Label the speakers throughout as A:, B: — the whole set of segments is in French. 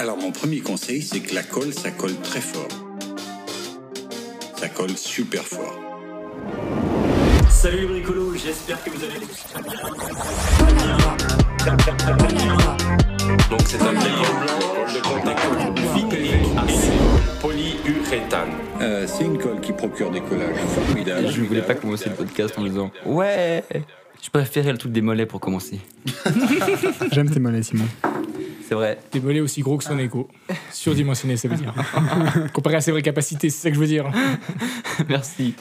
A: Alors mon premier conseil, c'est que la colle, ça colle très fort. Ça colle super fort.
B: Salut les bricolos, j'espère que vous allez bien.
C: Donc c'est un décor blanc de contact polyuréthane.
A: Euh, c'est une colle qui procure des collages formidables.
D: Je voulais pas commencer le podcast en disant Ouais Je préférais le truc des mollets pour commencer.
E: J'aime tes mollets, Simon.
D: C'est vrai.
F: Des mollets aussi gros que son écho. Surdimensionné, ça veut dire. Comparé à ses vraies capacités, c'est ça que je veux dire.
D: Merci.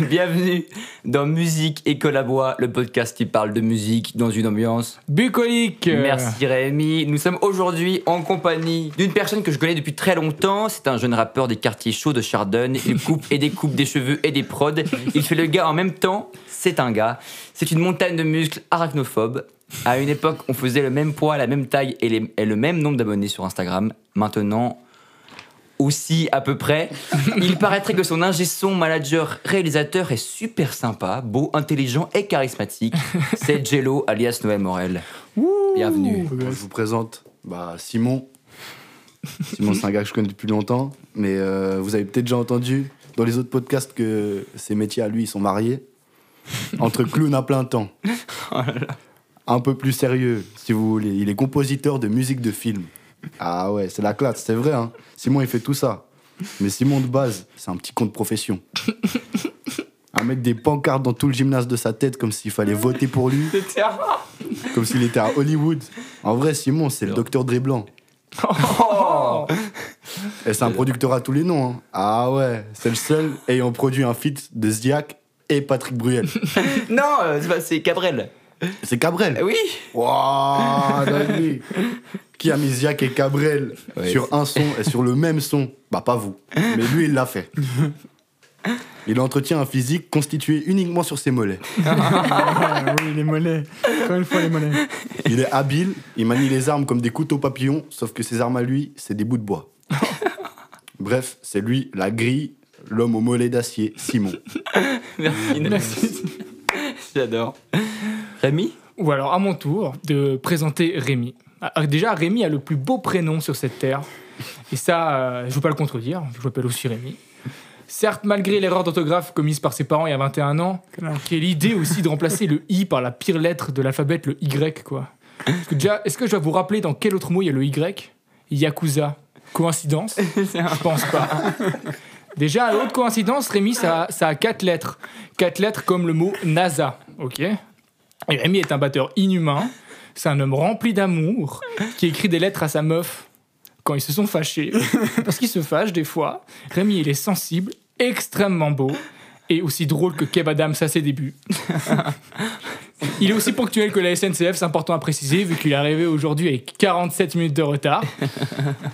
D: Bienvenue dans Musique et Collabois, le podcast qui parle de musique dans une ambiance.
F: Bucolique
D: Merci Rémi. Nous sommes aujourd'hui en compagnie d'une personne que je connais depuis très longtemps. C'est un jeune rappeur des quartiers chauds de Chardonne. Il coupe et découpe des cheveux et des prods. Il fait le gars en même temps. C'est un gars. C'est une montagne de muscles arachnophobes. À une époque, on faisait le même poids, la même taille et, les- et le même nombre d'abonnés sur Instagram. Maintenant, aussi à peu près. Il paraîtrait que son ingé son, manager, réalisateur est super sympa, beau, intelligent et charismatique. C'est Jello, alias Noël Morel. Bienvenue.
G: Je vous présente bah, Simon. Simon, c'est un gars que je connais depuis longtemps, mais euh, vous avez peut-être déjà entendu dans les autres podcasts que ses métiers à lui ils sont mariés. Entre clown à plein temps. Un peu plus sérieux, si vous voulez. Il est compositeur de musique de film. Ah ouais, c'est la classe, c'est vrai. Hein. Simon, il fait tout ça. Mais Simon, de base, c'est un petit con de profession. Un mec des pancartes dans tout le gymnase de sa tête, comme s'il fallait voter pour lui. Comme s'il était à Hollywood. En vrai, Simon, c'est le docteur Dre blanc.
F: Oh
G: Et c'est un producteur à tous les noms. hein. Ah ouais, c'est le seul ayant produit un feat de Ziak et Patrick Bruel.
D: Non, euh, c'est Cabrel.
G: C'est Cabrel.
D: Oui
G: Waouh, dinguerie. Qui a mis Ziak et Cabrel
D: Ouais,
G: sur un son et sur le même son? Bah, pas vous. Mais lui, il l'a fait. Il entretient un physique constitué uniquement sur ses mollets.
E: Ah, oui, les mollets. Encore une fois, les mollets.
G: Il est habile, il manie les armes comme des couteaux papillons, sauf que ses armes à lui, c'est des bouts de bois. Bref, c'est lui, la grille, l'homme au mollet d'acier, Simon.
D: Merci. Merci. J'adore. Rémi
F: Ou alors, à mon tour, de présenter Rémi. Ah, Déjà, Rémi a le plus beau prénom sur cette terre. Et ça, euh, je ne veux pas le contredire. Je m'appelle aussi Rémi. Certes, malgré l'erreur d'orthographe commise par ses parents il y a 21 ans, quelle idée aussi de remplacer le I par la pire lettre de l'alphabet, le Y, quoi. Parce que déjà, est-ce que je dois vous rappeler dans quel autre mot il y a le Y? Yakuza. Coïncidence? Je pense pas. Déjà, autre coïncidence, Rémi, ça, ça a quatre lettres. Quatre lettres comme le mot NASA, ok? Et Rémi est un batteur inhumain. C'est un homme rempli d'amour qui écrit des lettres à sa meuf quand ils se sont fâchés. Parce qu'ils se fâchent des fois. Rémi, il est sensible, extrêmement beau et aussi drôle que Kev Adams à ses débuts. Il est aussi ponctuel que la SNCF, c'est important à préciser, vu qu'il est arrivé aujourd'hui avec 47 minutes de retard.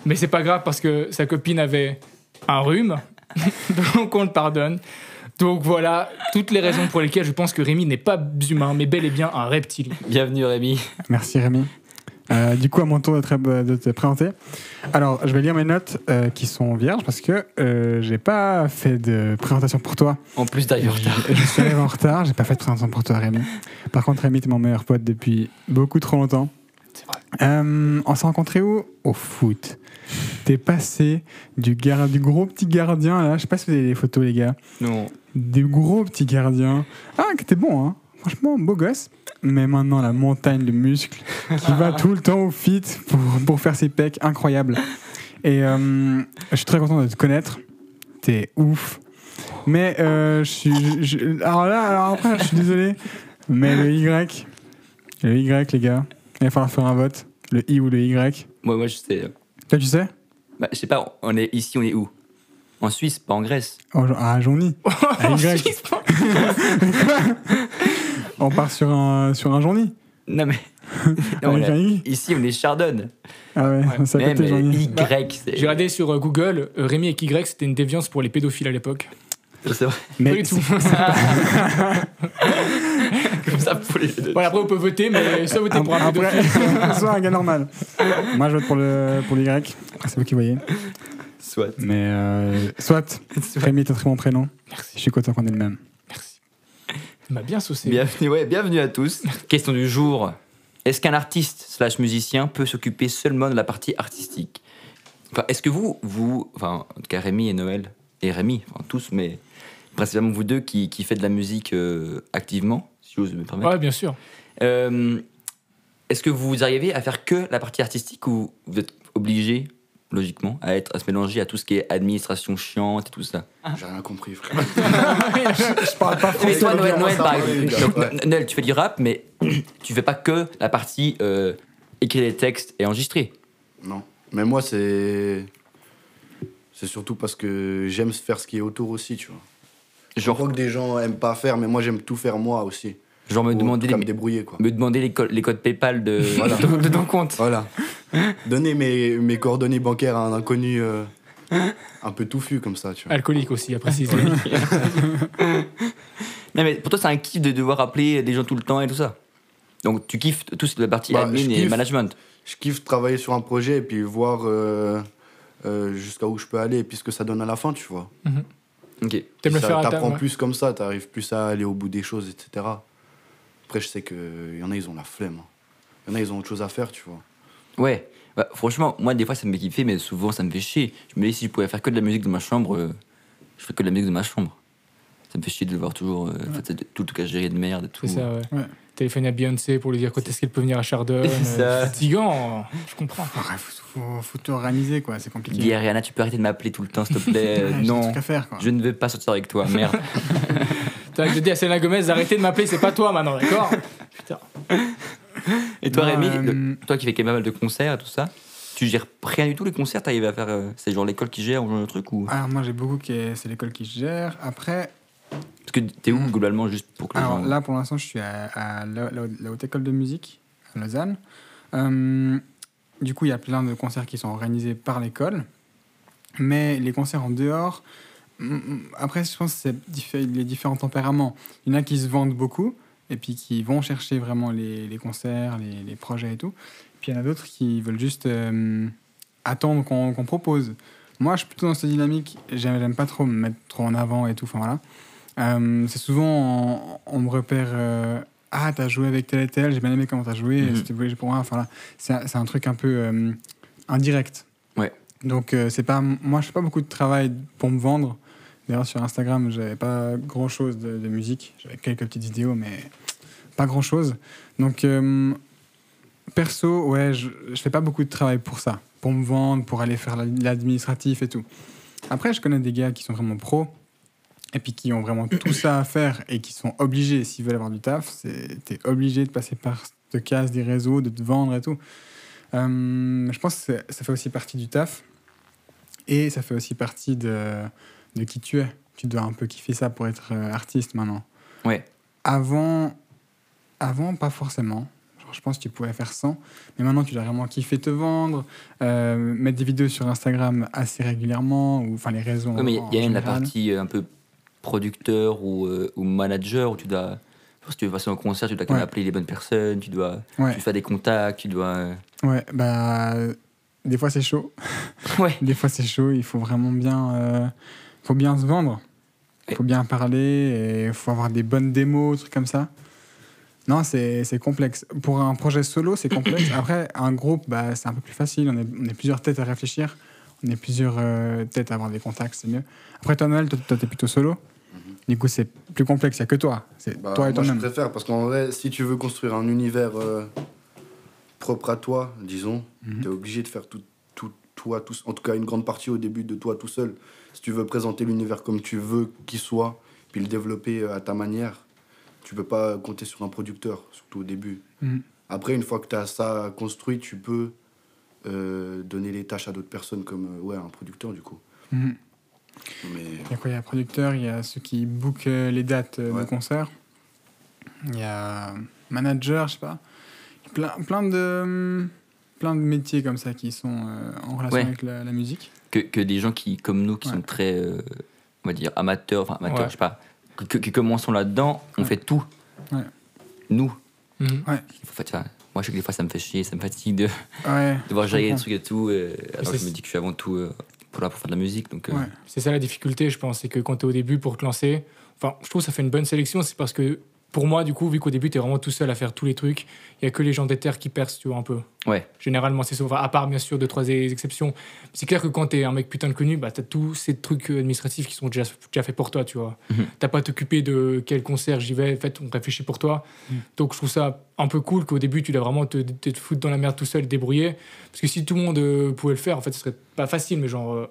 F: Mais c'est pas grave parce que sa copine avait un rhume, donc on le pardonne. Donc voilà, toutes les raisons pour lesquelles je pense que Rémi n'est pas humain, mais bel et bien un reptile.
D: Bienvenue Rémi.
E: Merci, Rémi. Euh, du coup, à mon tour de te, de te présenter. Alors, je vais lire mes notes euh, qui sont vierges parce que euh, j'ai pas fait de présentation pour toi.
D: En plus retard.
E: Je suis arrivé en retard, j'ai pas fait de présentation pour toi, Rémi. Par contre, Rémi, t'es mon meilleur pote depuis beaucoup trop longtemps. Euh, on s'est rencontrés où? Au foot. T'es passé du, gar- du gros petit gardien, là, je sais pas si vous avez les photos, les gars.
D: Non.
E: Des gros petits gardiens. Ah, que t'es bon, hein Franchement, beau gosse. Mais maintenant, la montagne de muscles qui va tout le temps au fit pour, pour faire ses pecs incroyables. Et euh, je suis très content de te connaître. T'es ouf. Mais euh, je suis. je- je- alors là, alors après, je suis désolé. Mais le Y, le Y, les gars, il va falloir faire un vote. Le I ou le Y.
D: Moi, moi, je sais.
E: Toi, tu sais?
D: Bah, je sais pas, on est ici, on est où? En Suisse, pas en Grèce.
E: oh, genre- Ah, Johnny. Un Y. On part sur un, sur un Johnny.
D: Non, mais. Non, on
E: I.
D: Ici, on est Chardonne.
E: Ah ouais,
D: mais
E: Johnny.
D: Y, c'est.
F: J'ai regardé sur euh, Google, euh, Rémi avec Y, c'était une déviance pour les pédophiles à l'époque.
D: C'est vrai.
E: Mais
F: Pas du tout.
D: Comme ça, pour les deux.
F: Voilà, après, on peut voter, mais soit voter pour un
E: Après, soit un gars normal. Moi, je vote pour le, pour l'Y. C'est vous qui voyez.
D: Soit.
E: Mais euh, soit, Rémi est un très bon prénom. Merci. Je suis content qu'on ait le même.
F: Il m'a bien saucé.
D: Bienvenue, ouais, bienvenue à tous. Question du jour. Est-ce qu'un artiste slash musicien peut s'occuper seulement de la partie artistique? Enfin, Est-ce que vous, vous, enfin, en tout cas Rémi et Noël, et Rémi, enfin tous, mais principalement vous deux qui, qui faites de la musique euh, activement, si j'ose me permettre,
F: Ouais, bien sûr.
D: euh, est-ce que vous arrivez à faire que la partie artistique ou vous êtes obligé, logiquement, à, être, à se mélanger à tout ce qui est administration chiante et tout ça?
G: J'ai rien compris, frère.
E: Je parle pas
D: Mais
E: français.
D: toi,
G: ça
D: Noël, par exemple, tu fais du rap, mais tu fais pas que la partie euh, écrire les textes et enregistrer.
G: Non. Mais moi, c'est. C'est surtout parce que j'aime faire ce qui est autour aussi, tu vois. Je
D: Genre,
G: crois que des gens aiment pas faire, mais moi, j'aime tout faire moi aussi.
D: Genre me demander les,
G: me débrouiller, quoi.
D: me demander les, co- les codes PayPal de,
G: Voilà.
D: de, de ton compte.
G: Voilà. Donner mes, mes coordonnées bancaires à un inconnu euh, un peu touffu comme ça, tu vois.
F: Alcoolique aussi, à préciser.
D: Non, mais pour toi, c'est un kiff de devoir appeler des gens tout le temps et tout ça. Donc, tu kiffes tout la partie
G: Bah,
D: admin
G: je
D: et
G: kiffe.
D: management.
G: Je kiffe travailler sur un projet et puis voir euh, euh, jusqu'à où je peux aller et puis ce que ça donne à la fin, tu vois.
D: Ok.
F: Faire à ta
G: T'apprends
F: ouais.
G: plus comme ça, t'arrives plus à aller au bout des choses, etc. Après, je sais qu'il y en a, ils ont la flemme. Il y en a, ils ont autre chose à faire, tu vois.
D: Ouais. Bah, franchement, moi, des fois, ça me fait kiffer, mais souvent, ça me fait chier. Je me dis, si je pouvais faire que de la musique de ma chambre, euh, je ferais que de la musique de ma chambre. Ça me fait chier de devoir toujours. euh, fait, tout le cas gérer de merde et tout.
F: C'est ça, ouais.
E: Ouais.
F: Téléphoner à Beyoncé pour lui dire quand est-ce qu'elle peut venir à Chardon.
D: C'est
F: euh,
D: ça.
F: fatigant, je comprends.
E: Ouais, faut, faut, faut tout organiser, quoi. C'est compliqué.
D: Dis à Rihanna, tu peux arrêter de m'appeler tout le temps, s'il te plaît. Euh, non,
E: à faire, quoi.
D: je ne veux pas sortir avec toi, merde.
F: T'as dit à Selena Gomez d'arrêter de m'appeler, c'est pas toi maintenant, d'accord Putain.
D: Et toi, Rémi,
E: euh,
D: le- toi qui fais quand même pas mal de concerts et tout ça, tu gères rien du tout les concerts T'arrives à faire. euh, c'est genre l'école qui gère ou genre le truc ou...
E: Alors, moi, j'ai beaucoup qui est- c'est l'école qui gère. Après,
D: Parce que t'es où globalement, juste pour que les
E: alors
D: gens.
E: là, pour l'instant, je suis à, à la, la- la Haute École de Musique à Lausanne. Euh, du coup, il y a plein de concerts qui sont organisés par l'école. Mais les concerts en dehors, après, je pense que c'est les différents tempéraments. Il y en a qui se vendent beaucoup et puis qui vont chercher vraiment les, les concerts, les, les projets et tout. Puis il y en a d'autres qui veulent juste euh, attendre qu'on qu'on propose. Moi, je suis plutôt dans cette dynamique. J'aime pas trop me mettre trop en avant et tout. Enfin voilà. Euh, c'est souvent on, on me repère. euh, ah, t'as joué avec tel et tel. J'ai bien aimé comment t'as joué.
D: Mhm.
E: C'était voulu pour moi. Enfin là, c'est un- truc un peu indirect.
D: Ouais.
E: Donc c'est pas moi, je fais pas beaucoup de travail pour me vendre. D'ailleurs sur Instagram, j'avais pas grand chose de, musique. J'avais quelques petites vidéos, mais pas grand chose. Donc euh, perso, ouais, je, je fais pas beaucoup de travail pour ça, pour me vendre, pour aller faire la- l'administratif et tout. Après, je connais des gars qui sont vraiment pros et puis qui ont vraiment tout ça à faire et qui sont obligés, s'ils veulent avoir du taf, t'es obligé de passer par de casse des réseaux, de te vendre et tout. Euh, je pense que ça fait aussi partie du taf et ça fait aussi partie de, de qui tu es. Tu dois un peu kiffer ça pour être euh, artiste maintenant.
D: Ouais.
E: Avant, avant pas forcément. Genre, je pense que tu pouvais faire sans. Mais maintenant, tu dois vraiment kiffer te vendre, euh, mettre des vidéos sur Instagram assez régulièrement, ou enfin les réseaux.
D: Ouais, mais il y a même la partie euh, un peu producteur ou, euh, ou manager où tu dois. Si tu veux passer un concert, tu dois quand même
E: Ouais.
D: appeler les bonnes personnes, tu dois
E: Ouais.
D: tu fais des contacts, tu dois.
E: Ouais, bah. Des fois, c'est chaud.
D: Ouais.
E: Des fois, c'est chaud. Il faut vraiment bien. euh, faut bien se vendre. Il faut bien parler il faut avoir des bonnes démos, trucs comme ça. Non, c'est complexe. Pour un projet solo, c'est complexe. Après, un groupe, bah, c'est un peu plus facile. On est, on est plusieurs têtes à réfléchir. On est plusieurs euh, têtes à avoir des contacts, c'est mieux. Après, toi, Noël, toi, toi, t'es plutôt solo. Du coup, c'est plus complexe. Il n'y a que toi. C'est
G: Bah,
E: toi et
G: moi, je préfère parce qu'en vrai, si tu veux construire un univers euh, propre à toi, disons,
E: Mhm.
G: tu es obligé de faire tout, tout, toi, tout, en tout cas une grande partie au début de toi tout seul. Si tu veux présenter l'univers comme tu veux qu'il soit, puis le développer euh, à ta manière, tu peux pas compter sur un producteur, surtout au début.
E: Mhm.
G: Après, une fois que tu as ça construit, tu peux euh, donner les tâches à d'autres personnes comme euh, ouais, un producteur du coup.
E: Mhm.
G: Mais
E: Il y a quoi? Il y a producteurs, il y a ceux qui bookent les dates de concert. Il y a manager, je sais pas. Plein, plein, de, plein de métiers comme ça qui sont euh, en relation
D: Ouais.
E: avec la, la musique.
D: que, que des gens qui, comme nous, qui
E: Ouais.
D: sont très, euh, on va dire, amateurs, enfin amateurs,
F: Ouais.
D: je sais pas, que- que- qui commençons là-dedans, on
E: Ouais.
D: fait tout.
E: Ouais.
D: Nous.
F: Mhm.
D: Il faut faire- enfin, moi, je sais que des fois, ça me fait chier, ça me fatigue de
E: Ouais.
D: devoir
E: je
D: gérer
E: comprends.
D: trucs et tout. euh, alors je me dis que je suis avant tout euh, pour, là, pour faire de la musique. Donc, euh,
E: Ouais.
F: C'est ça la difficulté, je pense, c'est que quand tu es au début pour te lancer, enfin, je trouve que ça fait une bonne sélection, c'est parce que pour moi, du coup, vu qu'au début, tu es vraiment tout seul à faire tous les trucs, il y a que les gens des terres qui percent, tu vois, un peu.
D: Ouais.
F: Généralement, c'est souvent, à part bien sûr deux, trois exceptions. C'est clair que quand tu es un mec putain de connu, bah, tu as tous ces trucs administratifs qui sont déjà, déjà faits pour toi, tu vois.
D: Mhm.
F: T'as pas à t'occuper de quel concert j'y vais, en fait, on réfléchit pour toi. Donc je trouve ça un peu cool qu'au début, tu dois vraiment te, te, te foutre dans la merde tout seul, te débrouiller. Parce que si tout le monde euh, pouvait le faire, en fait, ce serait pas facile, mais genre, euh,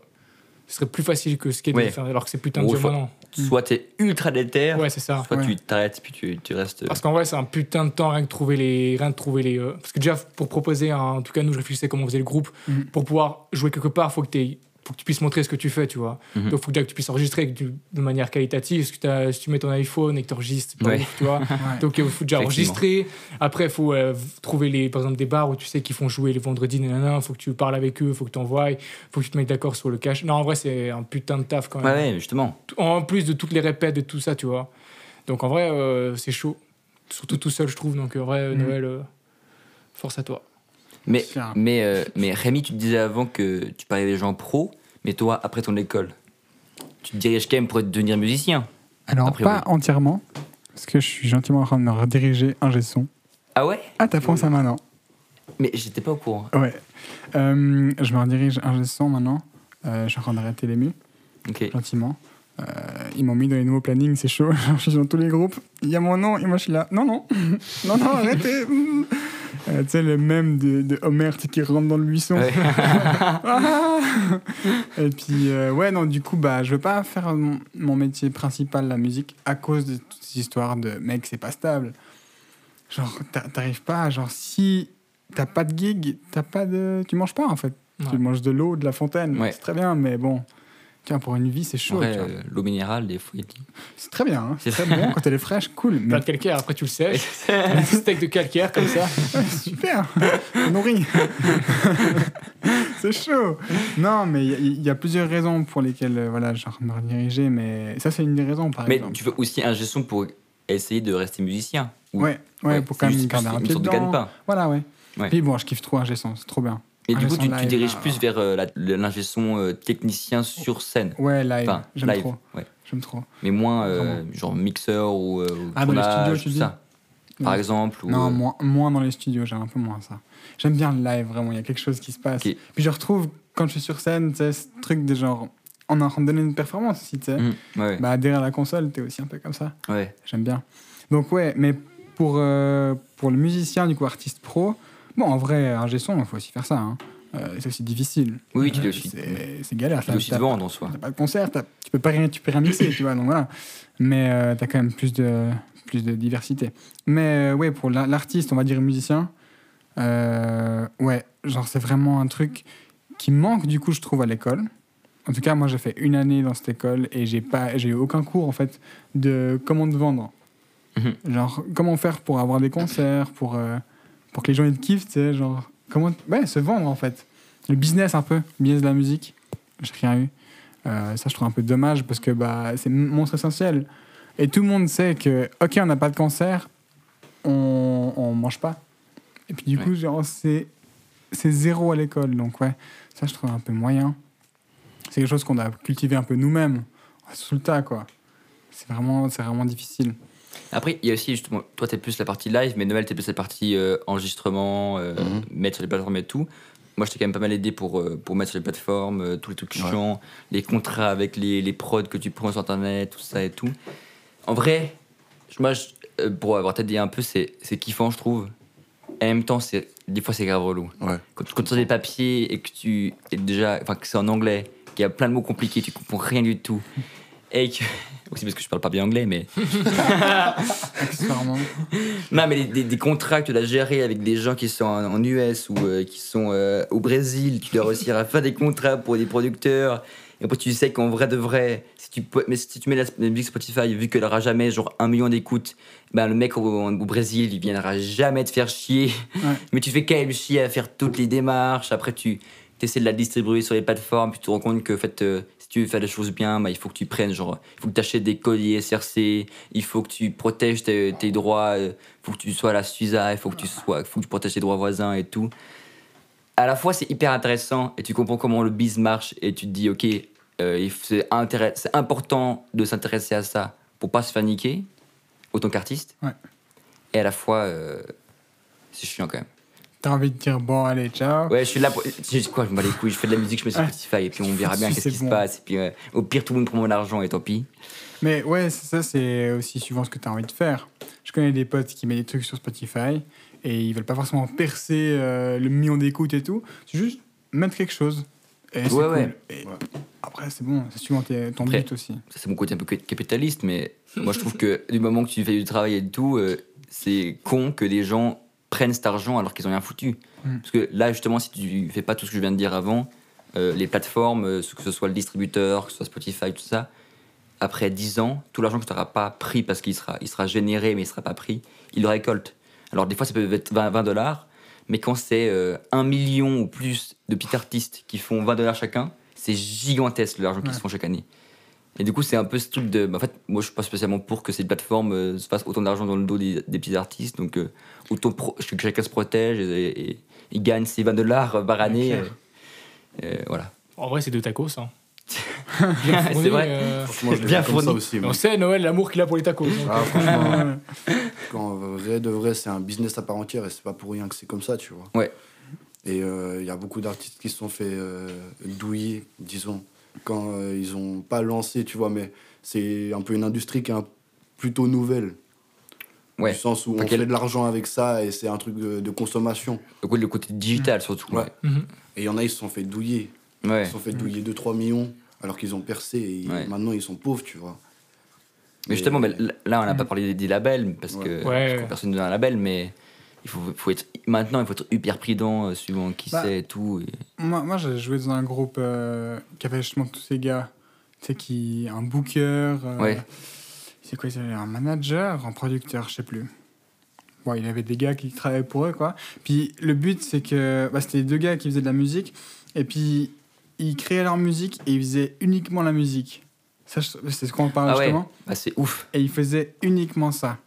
F: ce serait plus facile que de
D: Ouais.
F: alors que c'est putain de
D: faut-
F: maintenant.
D: Soit t'es ultra déter,
F: Ouais, c'est ça.
D: soit
E: Ouais.
D: tu t'arrêtes puis tu, tu restes.
F: Parce qu'en vrai, c'est un putain de temps rien que trouver les. Rien de trouver les euh, Parce que déjà, pour proposer, un- en tout cas, nous, je réfléchissais comment on faisait le groupe.
E: Mhm.
F: Pour pouvoir jouer quelque part, faut que, t'aies- faut que tu puisses montrer ce que tu fais, tu vois.
D: Mhm.
F: Donc, faut déjà que tu puisses enregistrer de manière qualitative. Parce que t'as- si tu mets ton iPhone et que tu enregistres, c'est pas
D: Ouais.
F: ouf, tu vois.
E: Ouais.
F: Donc, il faut déjà enregistrer. Après, il faut euh, trouver, les, par exemple, des bars où tu sais qu'ils font jouer les vendredis, nanana. faut que tu parles avec eux, faut que tu envoies, faut que tu te mettes d'accord sur le cash. Non, en vrai, c'est un putain de taf quand même.
D: ouais, justement.
F: En plus de toutes les répètes, de tout ça, tu vois. Donc, en vrai, euh, c'est chaud. Surtout tout seul, je trouve. Donc, en vrai,
E: Mhm.
F: Noël, euh, force à toi.
D: Mais, mais, euh, mais Rémi, tu te disais avant que tu parlais des gens pros, mais toi, après ton école, tu te diriges quand même pour devenir musicien.
E: Alors, pas entièrement, parce que je suis gentiment en train de me rediriger un son.
D: Ah ouais?
E: Ah, t'as pensé à maintenant
D: Mais j'étais pas au courant.
E: Ouais. Euh, je me redirige un son maintenant. Euh, je suis en train d'arrêter les mus,
D: Ok.
E: gentiment. Euh, ils m'ont mis dans les nouveaux plannings, c'est chaud. je suis dans tous les groupes. Il y a mon nom et moi je suis là. Non, non, non, non, arrêtez. Euh, tu sais, le même de, de Homer qui rentre dans le buisson.
D: Ouais.
E: Ah et puis, euh, ouais, non, du coup, bah, je veux pas faire mon, mon métier principal, la musique, à cause de toutes ces histoires de mec, c'est pas stable. Genre, t'a- t'arrives pas, genre, si t'as pas de gig, t'as pas de. Tu manges pas en fait.
F: Ouais.
E: Tu manges de l'eau, de la fontaine,
D: Ouais.
E: c'est très bien, mais bon. Tiens, pour une vie, c'est chaud.
D: Ouais, euh, l'eau minérale, des fois, dit.
E: C'est très bien, hein, c'est très bon quand elle est fraîche, cool.
F: Plein
E: Mais
F: de calcaire, après tu le sèches. un steak de calcaire comme ça.
E: Ouais, super, nourri. c'est chaud. Non, mais il y a- il y, a plusieurs raisons pour lesquelles euh, voilà, je me rediriger, mais ça, c'est une des raisons, par
D: Mais
E: exemple.
D: tu veux aussi un gestion pour essayer de rester musicien. Ou-
E: Ouais, ouais, pour quand même garder un pied
D: de
E: dedans.
D: gagne-pain.
E: Voilà, ouais.
D: Ouais.
E: Puis bon, je kiffe trop un son, c'est trop bien.
D: Et
E: Un
D: du coup, tu, diriges plus vers euh, l'ingé son euh, technicien sur scène.
E: Ouais, live,
D: Enfin,
E: j'aime trop.
D: ouais.
E: J'aime trop.
D: Mais moins euh, genre mixeur ou, euh, ou
E: Ah, dans les
D: tournage,
E: studios, tu
D: tout
E: dis
D: ça. Par
E: Non.
D: exemple. Ou,
E: Non, moins, moins dans les studios, j'aime un peu moins ça. J'aime bien le live, vraiment, il y a quelque chose qui se passe. Puis je retrouve, quand je suis sur scène, tu sais, ce truc de genre, on est en train de donner une performance aussi, tu sais.
D: hum, ouais,
E: Bah, derrière la console, t'es aussi un peu comme ça.
D: ouais.
E: J'aime bien. Donc, ouais, mais pour, euh, pour le musicien, du coup, artiste pro, bon, en vrai, un son, il faut aussi faire ça. Hein. Euh, c'est aussi difficile.
D: Oui, tu dois aussi-
E: C'est galère.
D: Tu dois aussi te vendre en soi.
E: T'as pas de concert, tu peux pas rien, tu peux rien mixer, tu vois. Donc voilà. Mais euh, t'as quand même plus de, plus de diversité. Mais euh, ouais, pour la- l'artiste, on va dire musicien, euh, ouais, genre c'est vraiment un truc qui manque du coup, je trouve, à l'école. En tout cas, moi, j'ai fait une année dans cette école et j'ai pas, j'ai eu aucun cours en fait de comment te vendre.
D: Mhm.
E: Genre comment faire pour avoir des concerts, pour euh, pour que les gens ils te kiffent, tu sais, genre comment, ouais, se vendre en fait. Le business un peu, le business de la musique. J'ai rien eu. Euh, ça, je trouve un peu dommage parce que bah, c'est monstre essentiel. Et tout le monde sait que, ok, on n'a pas de cancer, on, on mange pas. Et puis du
D: Ouais.
E: coup, genre, c'est, c'est zéro à l'école. Donc, ouais, ça, je trouve un peu moyen. C'est quelque chose qu'on a cultivé un peu nous-mêmes, sous le tas, quoi. C'est vraiment, c'est vraiment difficile.
D: Après, il y a aussi justement, toi, t'es plus la partie live, mais Noël, t'es plus la partie euh, enregistrement, euh,
G: Mhm.
D: mettre sur les plateformes et tout. Moi, je t'ai quand même pas mal aidé pour, euh, pour mettre sur les plateformes, tous les trucs
G: Ouais.
D: chiants, les contrats avec les, les prods que tu prends sur Internet, tout ça et tout. En vrai, moi, je- pour avoir t'aidé un peu, c'est kiffant, je trouve. Et en même temps, des fois, c'est grave relou.
G: Ouais.
D: Quand, quand tu as des papiers et que tu es déjà, enfin, que c'est en anglais, qu'il y a plein de mots compliqués, tu comprends rien du tout. Et que, aussi parce que je parle pas bien anglais, mais non, mais des, des- des contrats que tu dois gérer avec des gens qui sont en, en US ou euh, qui sont euh, au Brésil, tu dois réussir à faire des contrats pour des producteurs. Et après, tu sais qu'en vrai de vrai, si tu, mais si tu mets la, la musique Spotify, vu qu'elle aura jamais genre un million d'écoutes, ben, le mec au, au Brésil, il viendra jamais te faire chier.
E: Ouais.
D: Mais tu fais quand même chier à faire toutes les démarches. Après, tu essaies de la distribuer sur les plateformes, puis tu te rends compte que en fait, euh, tu veux faire les choses bien, bah, il faut que tu prennes, genre, il faut que tu achètes des colliers SRC, il faut que tu protèges tes, tes droits, il faut que tu sois à la SUSA, il faut que tu sois, faut que tu protèges tes droits voisins et tout. À la fois, c'est hyper intéressant et tu comprends comment le biz marche et tu te dis, ok, euh, il c'est important de s'intéresser à ça pour pas se faire niquer. autant qu'artiste.
E: Ouais.
D: Et à la fois, euh, c'est chiant quand même.
E: T'as envie de dire, bon, allez, ciao.
D: Ouais, je suis là pour. Je quoi, je me bats les couilles, je fais de la musique, je mets sur
E: Ouais.
D: Spotify et puis on verra bien qu'est-ce qui se passe. Et puis euh, au pire, tout le monde prend mon argent et tant pis.
E: Mais ouais, ça, c'est aussi suivant ce que tu as envie de faire. Je connais des potes qui mettent des trucs sur Spotify et ils veulent pas forcément percer euh, le million d'écoutes et tout. C'est juste mettre quelque chose. Et
D: Ouais,
E: cool.
D: ouais.
E: Et. Après, c'est bon, c'est suivant ton
D: Après,
E: but aussi.
D: Ça, c'est mon côté un peu capitaliste, mais moi je trouve que du moment que tu fais du travail et tout, euh, c'est con que des gens prennent cet argent alors qu'ils ont rien foutu.
E: Mm.
D: Parce que là, justement, si tu fais pas tout ce que je viens de dire avant, euh, les plateformes, euh, que ce soit le distributeur, que ce soit Spotify, tout ça, après 10 ans, tout l'argent que tu n'auras pas pris parce qu'il sera, il sera généré mais il sera pas pris, il le récolte. Alors des fois, ça peut être 20 20 dollars, mais quand c'est euh, un million ou plus de petits artistes qui font 20 dollars chacun, c'est gigantesque l'argent qu'ils
E: Ouais.
D: se font chaque année. Et du coup, c'est un peu ce truc de. bah, En fait, moi, je suis pas spécialement pour que ces plateformes euh, se fassent autant d'argent dans le dos des, des petits artistes. Donc, euh, autant pro- que chacun se protège et, et- et gagne ses 20 dollars par année. euh, euh, voilà.
F: En vrai, c'est de tacos. Hein.
D: C'est vrai.
F: euh,
G: Franchement, je le
D: Bien
G: ça
D: fourni.
G: aussi.
F: on sait, Noël, l'amour qu'il a pour les tacos. donc.
G: Ah, franchement, quand vrai de vrai, c'est un business à part entière et c'est pas pour rien que c'est comme ça, tu vois.
D: Ouais.
G: Et euh, il y a beaucoup d'artistes qui se sont fait euh, douiller, disons, quand euh, ils ont pas lancé, tu vois, mais c'est un peu une industrie qui est un- plutôt nouvelle.
D: Ouais.
G: Du sens où on
D: qu'elle-
G: fait de l'argent avec ça et c'est un truc de, de consommation.
D: Donc, ouais, le côté digital, surtout.
G: Ouais.
F: Mhm.
G: Et il y en a, ils se sont fait douiller.
D: Ouais.
G: Ils se sont fait douiller 2-3 millions alors qu'ils ont percé et
D: Ouais.
G: maintenant ils sont pauvres, tu vois.
D: Mais justement, mais là, on n'a pas parlé des, des labels, parce que,
F: Ouais.
D: parce que personne ne donne un label, mais il faut, faut être, maintenant, il faut être hyper prudent, euh, suivant qui
E: Bah.
D: c'est et tout. et-
E: Moi, moi j'ai joué dans un groupe euh, qui avait justement tous ces gars. Tu sais, qui. Un booker. euh,
D: Ouais.
E: C'est quoi, un manager, un producteur, je sais plus. Bon, il avait des gars qui travaillaient pour eux, quoi. Puis le but, c'est que. Bah, C'était deux gars qui faisaient de la musique. Et puis, ils créaient leur musique et ils faisaient uniquement la musique. Ça, c'est ce qu'on parle
D: Ah ouais,
E: justement.
D: bah, c'est ouf.
E: Et ils faisaient uniquement ça.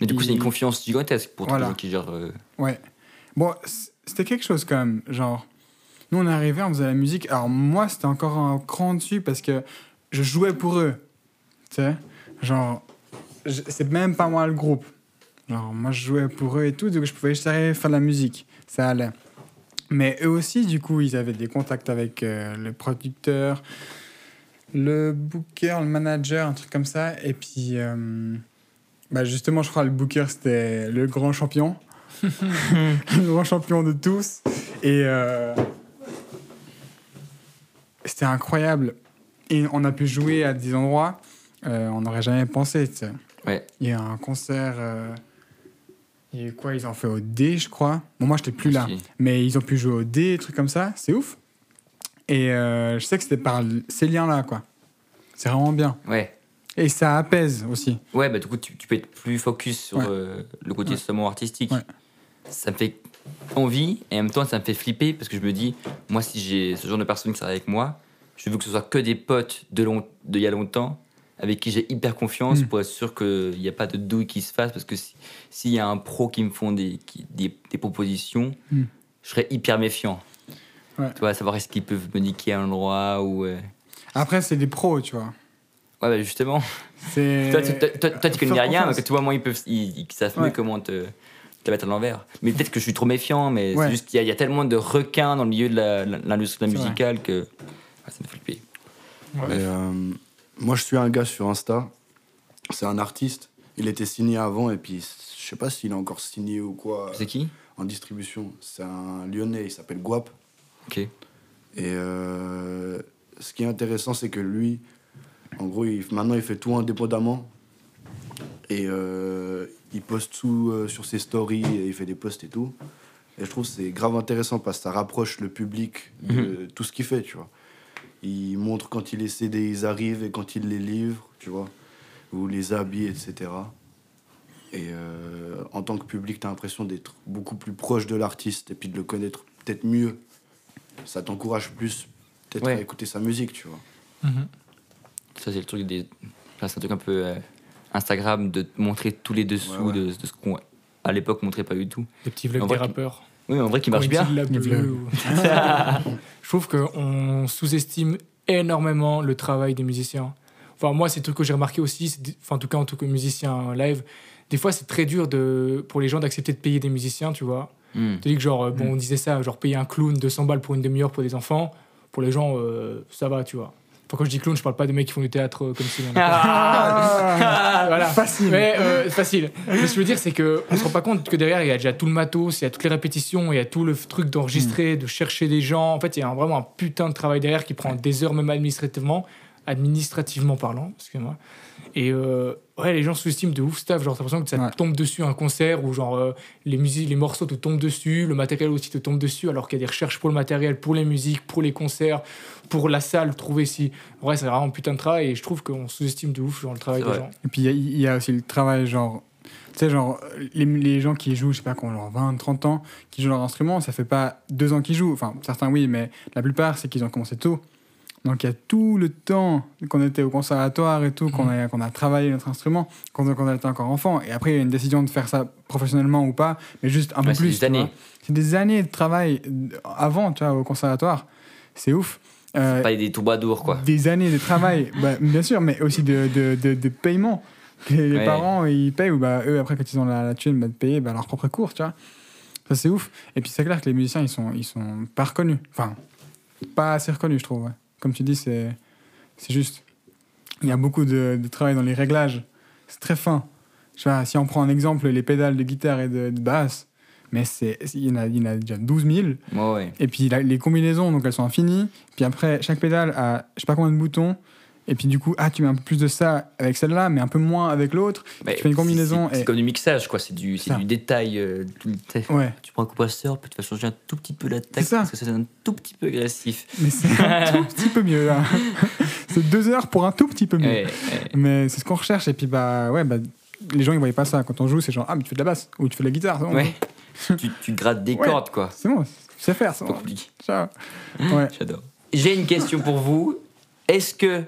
D: Mais du coup, c'est une confiance gigantesque pour tous les gens qui gèrent. euh,
E: Ouais. Bon, c'était quelque chose quand même. Genre, nous, on est arrivés, on faisait la musique. Alors, moi, c'était encore un cran dessus parce que je jouais pour eux. Tu sais Genre, c'est même pas moi le groupe. Genre, moi, je jouais pour eux et tout, donc je pouvais juste arriver à faire de la musique. Ça allait. Mais eux aussi, du coup, ils avaient des contacts avec euh, le producteur, le booker, le manager, un truc comme ça. Et puis, euh, bah justement, je crois le booker, c'était le grand champion. le grand champion de tous. Et euh, c'était incroyable. Et on a pu jouer à des endroits, euh, on n'aurait jamais pensé. tu sais.
D: Ouais.
E: Il y a un concert. euh, il y a eu quoi? Ils ont fait au D, je crois. Bon, moi, j'étais plus là. Mais ils ont pu jouer au D, des trucs comme ça. C'est ouf. Et euh, je sais que c'était par ces liens-là, quoi. C'est vraiment bien.
D: Ouais.
E: Et ça apaise aussi.
D: Ouais, bah du coup, tu, tu peux être plus focus sur
E: Ouais.
D: le côté
E: Ouais.
D: seulement artistique. Ça me fait envie et en même temps, ça me fait flipper parce que je me dis, moi, si j'ai ce genre de personne qui travaille avec moi, je veux que ce soit que des potes de long, d'il y a longtemps avec qui j'ai hyper confiance
E: Mm.
D: pour être sûr qu'il n'y a pas de douille qui se fasse parce que si- s'il y a un pro qui me font des, qui- des, des propositions,
E: Mm.
D: je serais hyper méfiant.
E: Ouais.
D: Tu vois, savoir est-ce qu'ils peuvent me niquer à un endroit ou. euh,
E: Après, c'est des pros, tu vois.
D: Ouais, bah justement.
E: C'est...
D: Toi, tu, toi, toi- toi, tu connais rien, mais que tu vois, moi, ils, peuvent, ils, ils savent mieux
E: Ouais.
D: comment te, te mettre à l'envers. Mais peut-être que je suis trop méfiant, mais
E: Ouais.
D: c'est juste qu'il y, a- il y a tellement de requins dans le milieu de la- la- l'industrie musicale que ah, ça me fait flipper.
F: Ouais.
G: Et, euh, moi, je suis un gars sur Insta. C'est un artiste. Il était signé avant et puis je sais pas s'il est encore signé ou quoi
D: C'est qui?
G: En distribution. C'est un Lyonnais. Il s'appelle Guap.
D: Ok.
G: Et euh, ce qui est intéressant, c'est que lui, en gros, il- maintenant, il fait tout indépendamment. Et euh, il poste tout euh, sur ses stories, et il fait des posts et tout. Et je trouve que c'est grave intéressant parce que ça rapproche le public de tout ce qu'il fait, tu vois. Il montre quand il les CD, ils arrivent et quand il les livre, tu vois. Ou les habits, etc. Et euh, en tant que public, tu as l'impression d'être beaucoup plus proche de l'artiste et puis de le connaître peut-être mieux ça t'encourage plus peut-être
D: Ouais.
G: à écouter sa musique, tu vois.
F: Mhm.
D: Ça, c'est le truc des. enfin, c'est un truc un peu euh, Instagram de te montrer tous les dessous
G: Ouais, ouais.
D: De, de ce qu'on à l'époque montrait pas du tout.
F: Des petits vlogs des rappeurs.
D: Oui, mais en vrai, qui marche bien.
F: la bleue ou- Je trouve qu'on sous-estime énormément le travail des musiciens. Enfin, moi, c'est le truc que j'ai remarqué aussi, enfin, en tout cas, en tant que musicien live, des fois, c'est très dur de, pour les gens d'accepter de payer des musiciens, tu vois.
D: Hmm.
F: Tu dis que, genre, euh, bon, on disait ça, genre, payer un clown 200 balles pour une demi-heure pour des enfants, pour les gens, euh, ça va, tu vois. Enfin, quand je dis clown, je parle pas des mecs qui font du théâtre euh, comme si.
E: Ah,
F: voilà.
E: Facile.
F: Mais euh, facile. Mais ce que je veux dire, c'est que on se rend pas compte que derrière, il y a déjà tout le matos, il y a toutes les répétitions, il y a tout le truc d'enregistrer, de chercher des gens. En fait, il y a un- vraiment un putain de travail derrière qui prend des heures, même administrativement, administrativement parlant, excusez-moi. Et euh, ouais, les gens sous-estiment de ouf stuff. Genre, t'as l'impression que ça
E: Ouais.
F: te tombe dessus un concert où, genre, euh, les musiques, les morceaux te tombent dessus, le matériel aussi te tombe dessus, alors qu'il y a des recherches pour le matériel, pour les musiques, pour les concerts, pour la salle, trouver si. Vrai, c'est vraiment un putain de travail et je trouve qu'on sous-estime de ouf, genre, le travail des
D: vrai.
F: gens.
E: Et puis il y a- il y, a aussi le travail, genre, tu sais, genre, les, les gens qui jouent, je sais pas, qui ont genre 20, 30 ans, qui jouent leur instrument, ça fait pas deux ans qu'ils jouent. Enfin, certains oui, mais la plupart, c'est qu'ils ont commencé tôt. Donc il y a tout le temps qu'on était au conservatoire et tout, qu'on a, qu'on a travaillé notre instrument, quand, on était encore enfant. Et après, il y a une décision de faire ça professionnellement ou pas, mais juste un
D: Ouais,
E: peu
D: c'est
E: plus.
D: des
E: tu
D: années.
E: C'est des années de travail euh, avant, tu vois, au conservatoire. C'est ouf. Euh,
D: Pas des troubadours, quoi.
E: des années de travail, bah, bien sûr, mais aussi de, de, de, de paiement. Les
D: Ouais.
E: parents, ils payent, ou bah, eux, après, quand ils ont la, la thune, bah, de payer bah, leur propre cours, tu vois. Ça, c'est ouf. Et puis, c'est clair que les musiciens, ils sont, ils sont pas reconnus. Enfin, pas assez reconnus, je trouve. ouais. Comme tu dis, c'est c'est juste. Il y a beaucoup de, de travail dans les réglages. C'est très fin. Je sais pas, si on prend un exemple, les pédales de guitare et de, de basse, mais c'est il y, en a, il y en a déjà 12 000.
D: Ouais, ouais.
E: Et puis la- les combinaisons, donc elles sont infinies. Puis après, chaque pédale a je sais pas combien de boutons. Et puis du coup, ah, tu mets un peu plus de ça avec celle-là, mais un peu moins avec l'autre. Tu fais une combinaison
D: C'est
E: et-
D: comme du mixage, quoi. C'est du,
E: Ça.
D: du détail. euh, tout
E: Ouais,
D: Tu prends un compresseur, puis tu vas changer un tout petit peu la
E: ça.
D: parce que c'est un tout petit peu agressif.
E: mais c'est un tout petit peu mieux. là. c'est deux heures pour un tout petit peu mieux.
D: Ouais, ouais.
E: Mais c'est ce qu'on recherche. Et puis, bah, ouais, bah, les gens, ils voyaient pas ça. Quand on joue, c'est genre, ah, mais tu fais de la basse ou tu fais de la guitare. C'est bon,
D: Ouais. tu, tu grattes des cordes, quoi.
E: c'est bon, tu sais faire. C'est
D: C'est compliqué.
E: Ciao.
D: J'adore. J'ai une question pour vous. Est-ce que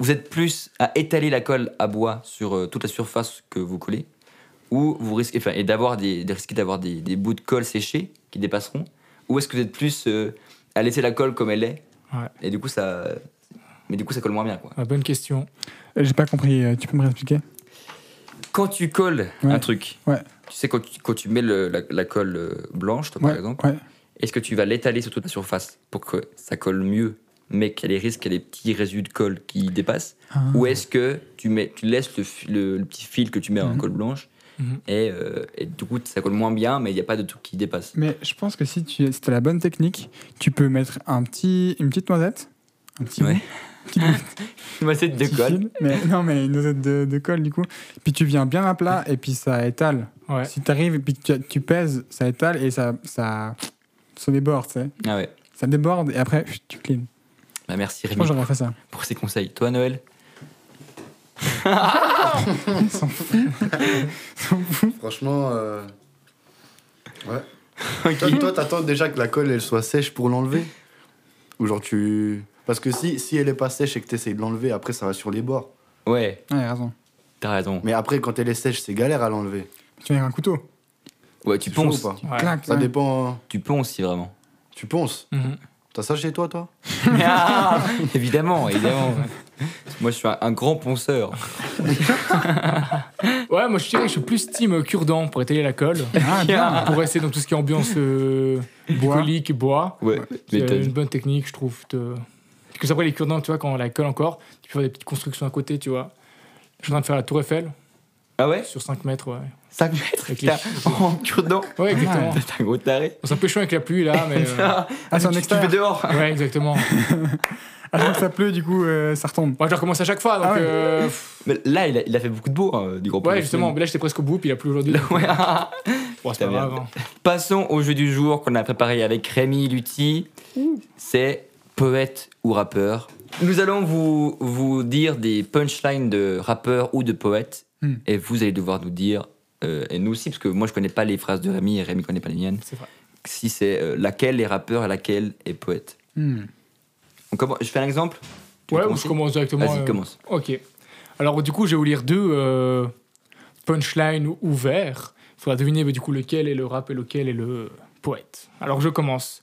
D: vous êtes plus à étaler la colle à bois sur euh, toute la surface que vous collez ou vous risquez, enfin, et d'avoir des, de risquer d'avoir des, des bouts de colle séchés qui dépasseront ou est-ce que vous êtes plus euh, à laisser la colle comme elle est
F: Ouais.
D: et du coup ça mais du coup ça colle moins bien quoi.
F: Ah, bonne question.
E: Euh, J'ai pas compris. Tu peux me réexpliquer?
D: Quand tu colles
E: Ouais.
D: un truc,
E: Ouais.
D: tu sais quand tu, quand tu mets le- la, la colle blanche toi, par exemple, est-ce que tu vas l'étaler sur toute la surface pour que ça colle mieux? Mais qu'il y a les risques qu'il y ait des petits résidus de colle qui dépassent
E: Ah.
D: Ou est-ce que tu, mets, tu laisses le, le- le petit fil que tu mets en
E: Mhm.
D: colle blanche
F: Mhm.
D: et, euh, et du coup ça colle moins bien, mais il n'y a pas de truc qui dépasse
E: Mais je pense que si tu si as la bonne technique, tu peux mettre un petit, une petite noisette. Un petit
D: Ouais. Moi, c'est de colle.
E: fil, mais, non, mais une noisette de, de colle, du coup. Puis tu viens bien à plat et puis ça étale.
F: Ouais.
E: Si tu arrives et puis que tu, tu pèses, ça étale et ça, ça, ça déborde, tu sais.
D: Ah ouais.
E: Ça déborde et après, tu clean.
D: Bah, merci
E: Je
D: Rémi
E: fait ça.
D: pour ces conseils. Toi, Noël
E: Ils s'en foutent.
G: Franchement, euh, ouais. Toi, toi, t'attends déjà que la colle elle soit sèche pour l'enlever Ou genre tu. Parce que si, si elle est pas sèche et que t'essayes de l'enlever, après ça va sur les bords.
D: Ouais,
E: Ouais, raison.
D: t'as raison.
G: Mais après, quand elle est sèche, c'est galère à l'enlever.
E: Tu viens avec un couteau.
D: Ouais, tu ponces.
G: ou pas
F: Ouais.
E: Clac,
G: Ça
E: ouais.
G: dépend. hein.
D: Tu ponces si vraiment.
G: Tu ponces.
F: Mhm.
G: T'as ça chez toi, toi
D: Ah, évidemment, évidemment. Moi, je suis un, un grand ponceur.
F: Ouais, moi je dirais que je suis plus team cure-dent pour étaler la colle.
E: Ah, bien.
F: pour rester dans tout ce qui est ambiance euh,
E: Bois.
F: bucolique, bois.
D: Ouais,
F: C'est
D: t'as-
F: une bonne technique, je trouve. De... Parce que après, les cure-dents, tu vois, quand on la colle encore, tu peux faire des petites constructions à côté, tu vois. Je suis en train de faire la Tour Eiffel
D: Ah ouais
F: sur 5 mètres, ouais.
D: 5 mètres
F: les-
D: en cure-dent.
F: Ouais, exactement.
D: T'es un gros taré.
F: C'est un peu chiant avec la pluie là, mais. euh,
D: Ah,
E: Ah, c'est
D: tu, tu
E: extérieur.
D: fais dehors.
F: Ouais, exactement.
E: À chaque fois que ça pleut, du coup, euh, ça retombe.
F: Moi, je recommence à chaque fois, donc.
E: Ah ouais.
F: euh,
D: Mais là, il a, il a fait beaucoup de beau hein, du Prix.
F: Ouais, justement. Mais là, j'étais presque au bout, puis il a plu aujourd'hui.
D: Ouais.
F: Bon, c'est pas grave. hein.
D: Passons au jeu du jour qu'on a préparé avec Rémi Lutti. C'est poète ou rappeur. Nous allons vous, vous dire des punchlines de rappeurs ou de poètes.
E: Hmm.
D: Et vous allez devoir nous dire, euh, et nous aussi, parce que moi je connais pas les phrases de Rémi et Rémi connaît pas les miennes,
F: vrai.
D: si c'est euh, laquelle est rappeur et laquelle est poète.
E: Hmm.
D: On commence- je fais un exemple? Tu
F: Ouais, ou je commence directement.
D: Vas-y,
F: euh,
D: commence.
F: Ok. Alors, du coup, je vais vous lire deux punchlines ouverts. Il faudra deviner du coup lequel est le rap et lequel est le poète. Alors, je commence.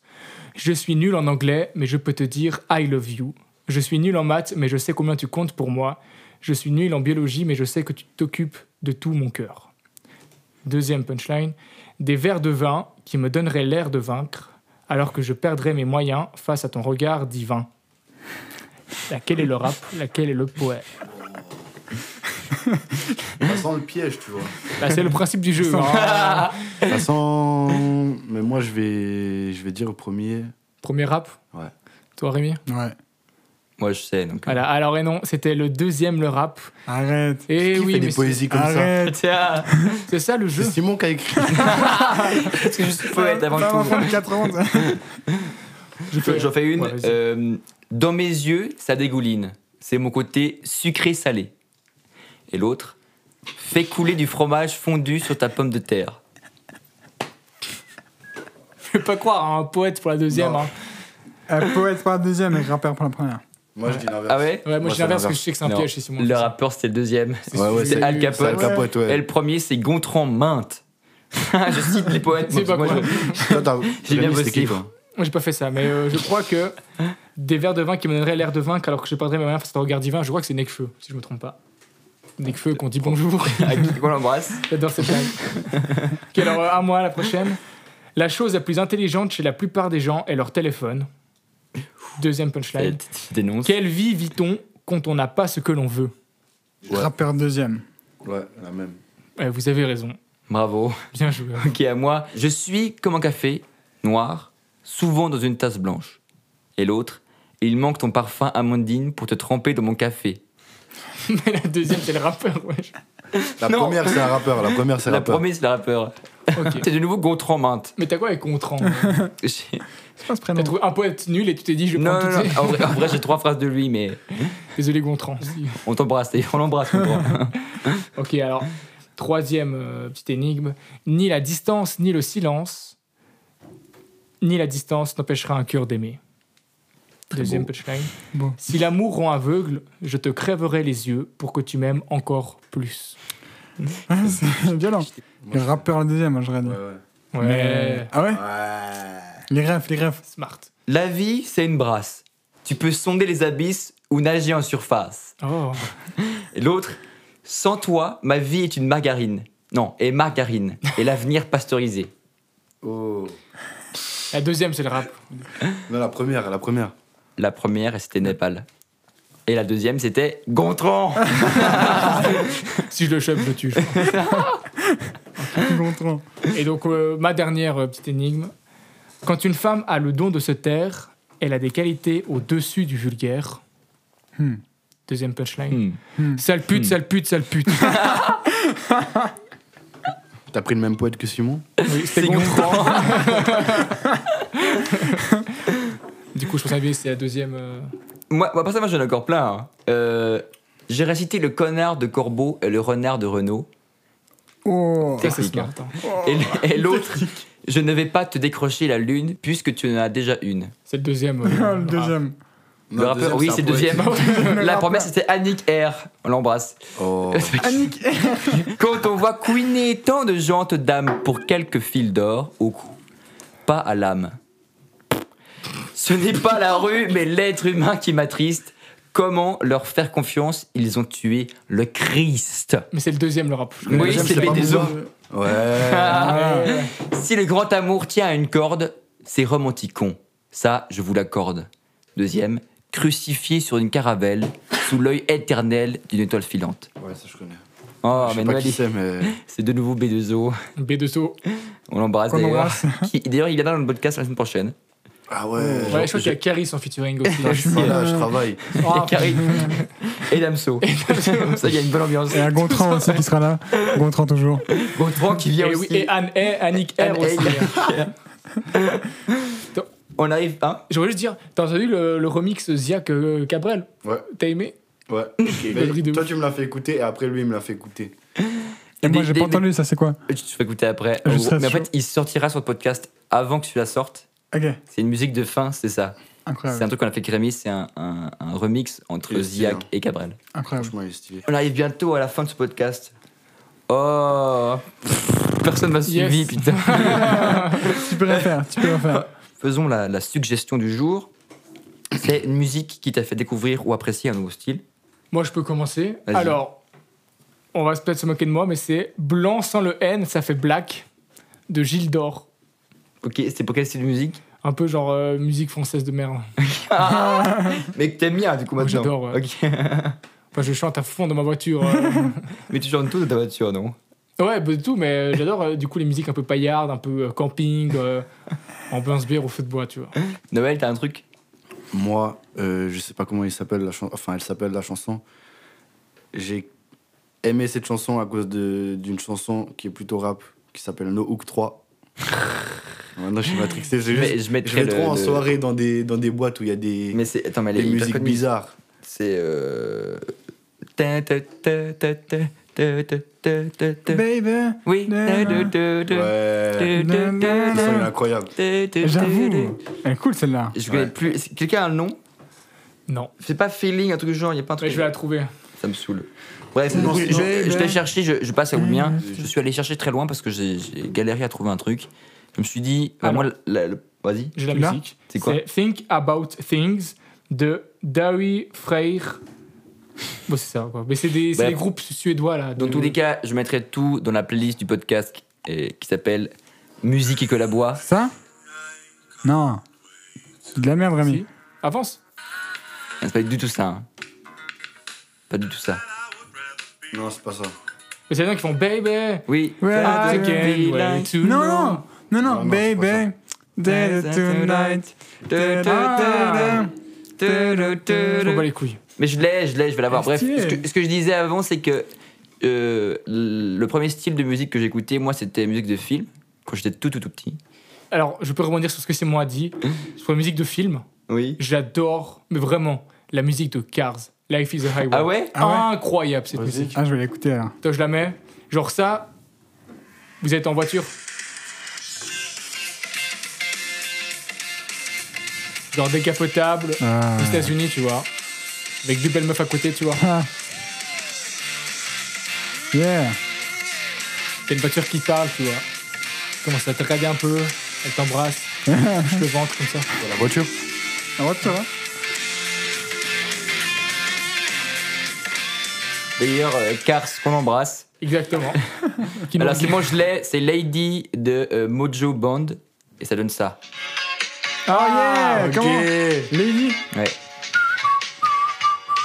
F: Je suis nul en anglais, mais je peux te dire I love you. Je suis nul en maths, mais je sais combien tu comptes pour moi. Je suis nul en biologie, mais je sais que tu t'occupes de tout mon cœur. Deuxième punchline. Des verres de vin qui me donneraient l'air de vaincre, alors que je perdrais mes moyens face à ton regard divin. Laquelle est le rap? Laquelle est le poète
G: Ça sent le piège, tu vois.
F: Bah, C'est le principe du jeu. hein.
G: Ça sent. Mais moi, je vais, je vais dire au premier.
F: Premier rap?
G: Ouais.
F: Toi, Rémi?
E: Ouais.
D: Moi, je sais. Donc, euh,
F: Voilà, alors et non, c'était le deuxième, le rap.
E: Arrête.
F: Et
G: Qui
F: oui,
G: fait
F: mais
G: des poésies comme ça
E: Arrête.
D: Tiens,
F: c'est ça le
G: C'est
F: jeu.
G: Simon qui a écrit.
D: c'est juste poète avant tout.
E: enfant de 4 ans.
D: Je fais- J'en fais une.
F: Ouais, vas-y.
D: Euh, dans mes yeux, ça dégouline. C'est mon côté sucré-salé. Et l'autre, fais couler du fromage fondu sur ta pomme de terre.
F: Je vais pas croire à un poète pour la deuxième.
G: Non.
F: hein.
E: Euh, Poète pour la deuxième et rappeur pour la première.
G: Moi, je dis l'inverse.
D: Ah ouais
F: Ouais, moi, je
G: c'est
F: l'inverse parce que je sais que c'est un piège chez Simon.
D: Le rappeur, c'était le deuxième.
G: Ouais, ouais,
D: C'est Al Capote.
G: Al Capote,
D: Et le premier, c'est Gontran Mainte. je cite les poètes.
F: C'est
D: moi,
F: pas
D: moi,
F: quoi.
D: J'ai bien bossé.
F: Moi, j'ai pas fait ça, mais euh, je crois que des verres de vin qui me donneraient l'air de vaincre alors que je perdrais mes moyens face à ton regard divin, je crois que c'est Necfeu, si je me trompe pas. Necfeu qu'on dit bonjour.
D: à qui on l'embrasse.
F: J'adore cette blague. ok, alors euh, à moi, la prochaine. La chose la plus intelligente chez la plupart des gens est leur téléphone. Deuxième punchline.
D: Dénonce.
F: Quelle vie vit-on quand on n'a pas ce que l'on veut?
G: Ouais.
E: Rappeur deuxième.
G: Ouais, la même.
F: Ouais, Vous avez raison.
D: Bravo.
F: Bien joué.
D: Ok, à moi. Je suis comme un café, noir, souvent dans une tasse blanche. Et l'autre, il manque ton parfum amandine pour te tremper dans mon café.
F: Mais la deuxième, c'est le rappeur. wesh.
G: La
D: Non.
G: première, c'est un rappeur. La première, c'est un
D: La
G: rappeur.
D: première, c'est le rappeur. C'est de nouveau Gontran Mainte.
F: Mais t'as quoi avec Contran
D: J'ai-
E: C'est pas ce prénom.
F: T'as trouvé un poète nul et tu t'es dit, je vais
D: Non,
F: prendre
D: non, non. En vrai, j'ai trois phrases de lui, mais
F: Désolé, Gontran. Si.
D: on t'embrasse. On l'embrasse, Gontran.
F: Ok, alors, troisième euh, petite énigme. Ni la distance, ni le silence, ni la distance n'empêchera un cœur d'aimer. Deuxième punchline.
E: Beau.
F: Si l'amour rend aveugle, je te crèverai les yeux pour que tu m'aimes encore plus.
E: C'est violent. Le rappeur le deuxième, j'aurais dit.
G: Ouais, ouais.
F: Ouais,
E: Mais- Ah ouais
G: Ouais.
E: Les refs, les refs.
F: smart.
D: La vie, c'est une brasse. Tu peux sonder les abysses ou nager en surface.
F: Oh.
D: Et l'autre, sans toi, ma vie est une margarine. Non, et margarine. Et l'avenir pasteurisé.
G: Oh.
F: La deuxième, c'est le rap.
G: Non, la première, la première.
D: La première, c'était Népal. Et la deuxième, c'était Gontran.
F: Si je le chope, je le tue. je crois.
E: Gontran.
F: Et donc, euh, ma dernière euh, petite énigme. Quand une femme a le don de se taire, elle a des qualités au-dessus du vulgaire.
E: Hmm.
F: Deuxième punchline.
D: Hmm.
F: Sale pute, sale pute, sale pute.
G: T'as pris le même poète que Simon?
F: Oui, c'était
D: C'est
F: Gontran. du coup, je pense que c'est la deuxième. euh,
D: Moi, moi, pour ça, moi, j'en ai encore plein. hein. Euh, J'ai récité le connard de Corbeau et le renard de Renault.
E: Oh.
F: Ça, c'est
D: Technique,
F: smart. hein.
D: Et, l- et l'autre, je ne vais pas te décrocher la lune puisque tu en as déjà une.
F: C'est le deuxième. euh,
E: Ah, le deuxième.
D: Le rappeur, oui, c'est le deuxième. La première, c'était Annick R. On l'embrasse.
G: Oh.
E: Annick.
D: Quand on voit couiner tant de gentes dames pour quelques fils d'or au cou, pas à l'âme. Ce n'est pas la rue, mais l'être humain qui m'attriste. Comment leur faire confiance? Ils ont tué le Christ.
F: Mais c'est le deuxième, le rap. Je
D: Oui, c'est le des hommes.
G: Ouais.
D: Ah. Si le grand amour tient à une corde, c'est romanticon. Ça, je vous l'accorde. Deuxième, crucifié sur une caravelle, sous l'œil éternel d'une étoile filante.
G: Ouais, ça je connais.
D: Oh,
G: je sais
D: mais Noël,
G: qui c'est, mais.
D: c'est de nouveau B2O.
F: B2O.
D: On l'embrasse d'ailleurs. D'ailleurs, il viendra dans le podcast la semaine prochaine.
G: Ah ouais.
F: Ouais,
G: genre,
F: je crois qu'il y a Caris en featuring aussi.
G: je suis pas là, je travaille.
D: Et Carrie. Et Damso. Comme ça, il y a une bonne ambiance.
E: Et un Gontran aussi qui sera là. Gontran toujours.
D: Gontran qui vient
F: Et,
D: aussi.
F: oui, et Anne et Annick R
D: Anne
F: aussi.
D: On arrive, hein
F: J'aurais juste dire, t'as entendu le, le remix Ziak euh, Cabrel?
G: Ouais.
F: T'as aimé?
G: Ouais. Mais toi, tu me l'as fait écouter et après, lui, il me l'a fait écouter.
E: Et moi, j'ai pas entendu, ça c'est quoi?
D: Je te fais écouter après.
E: Je
D: mais en fait, il sortira sur le podcast avant que tu la sortes.
E: Ok,
D: C'est une musique de fin, c'est ça. C'est un truc qu'on a fait avec Rémi, c'est un, un- un remix entre
G: Il
D: Ziak
G: hein.
D: et Cabrel.
E: Incroyable.
D: On arrive bientôt à la fin de ce podcast. Oh Personne m'a
F: Yes.
D: suivi, putain.
E: Tu peux rien faire, tu peux rien faire.
D: Faisons la, la suggestion du jour. C'est une musique qui t'a fait découvrir ou apprécier un nouveau style.
F: Moi, je peux commencer. Alors, on va peut-être se moquer de moi, mais c'est Blanc sans le N, ça fait Black de Gilles d'Or.
D: Ok, c'est pour quel style de musique
F: Un peu genre euh, musique française de merde.
D: Mais que t'aimes bien du coup
F: Moi,
D: maintenant.
F: j'adore, ouais.
D: Ok.
F: Enfin, je chante à fond dans ma voiture. euh.
D: Mais tu chantes tout dans ta voiture, non?
F: Ouais, bah, tout, mais euh, j'adore euh, du coup les musiques un peu paillardes, un peu euh, camping, euh, ambiance bière au feu de bois, tu vois.
D: Noël, t'as un truc?
G: Moi, euh, je sais pas comment il s'appelle la chanson. Enfin, elle s'appelle la chanson. J'ai aimé cette chanson à cause de- d'une chanson qui est plutôt rap, qui s'appelle No Hook 3. Maintenant, je suis matrixé.
D: C'est
G: juste,
D: je,
G: je vais trop en soirée dans des, dans des boîtes où il y a des,
D: mais Attends, mais
G: des musiques bizarres.
D: C'est. Euh...
E: Baby.
D: Oui.
G: Ouais.
E: C'est
G: incroyable.
E: J'avoue. Elle est cool celle-là.
D: Je plus. Quelqu'un a un nom?
F: Non.
D: C'est pas feeling, un truc du genre. Il y a pas un truc.
F: Je vais la trouver.
D: Ça me saoule. Bref,
G: non,
D: je, je, je t'ai cherché, je, passe à vous mien.
G: Je
D: suis allé chercher très loin parce que j'ai galéré à trouver un truc. Je me suis dit, euh,
F: Alors.
D: moi, vas-y.
F: J'ai la musique.
D: C'est quoi
F: Think About Things de Dari Freyr. Bon, c'est ça, quoi. Mais c'est des, c'est
D: Bref.
F: des groupes suédois, là.
D: Dans tous les cas, je mettrai tout dans la playlist du podcast euh, qui s'appelle Musique et que la bois.
E: Ça Non. C'est de la merde, Rémi.
F: Si. Avance.
D: C'est pas du tout ça. hein. Pas du tout ça.
G: Non, c'est pas ça.
F: Mais c'est les gens qui font Baby.
D: Oui.
E: Ouais,
D: like-
F: to
E: Non, non, non, non,
G: c'est
E: baby. Dead tonight. Ah.
F: On bat les couilles.
D: Mais je l'ai, je l'ai, je vais l'avoir. Bref, ce que, ce que je disais avant, c'est que euh, le premier style de musique que j'écoutais, moi, c'était musique de film, quand j'étais tout, tout, tout petit.
F: Alors, je peux rebondir sur ce que Simon a dit. Sur la musique de film,
D: Oui.
F: j'adore, mais vraiment, la musique de Cars. Life is a Highway.
D: Ah ouais?
E: Ah
F: Incroyable cette musique.
E: Ah, je vais l'écouter alors.
F: Toi, je la mets. Genre ça, vous êtes en voiture. Genre décapotable,
E: Ah.
F: aux États-Unis, tu vois. Avec deux belles meufs à côté, tu vois.
E: Ah. Yeah.
F: T'as une voiture qui te parle, tu vois. Commence à te regarder un peu, elle t'embrasse, touche le ventre comme ça.
G: La voiture
E: La voiture, hein
D: D'ailleurs, euh, Cars, qu'on embrasse.
F: Exactement.
D: Alors,
F: regarde.
D: Simon, je l'ai, c'est Lady de euh, Mojo Band, et ça donne ça.
E: Oh yeah
G: ok.
E: Comment Lady
D: Ouais.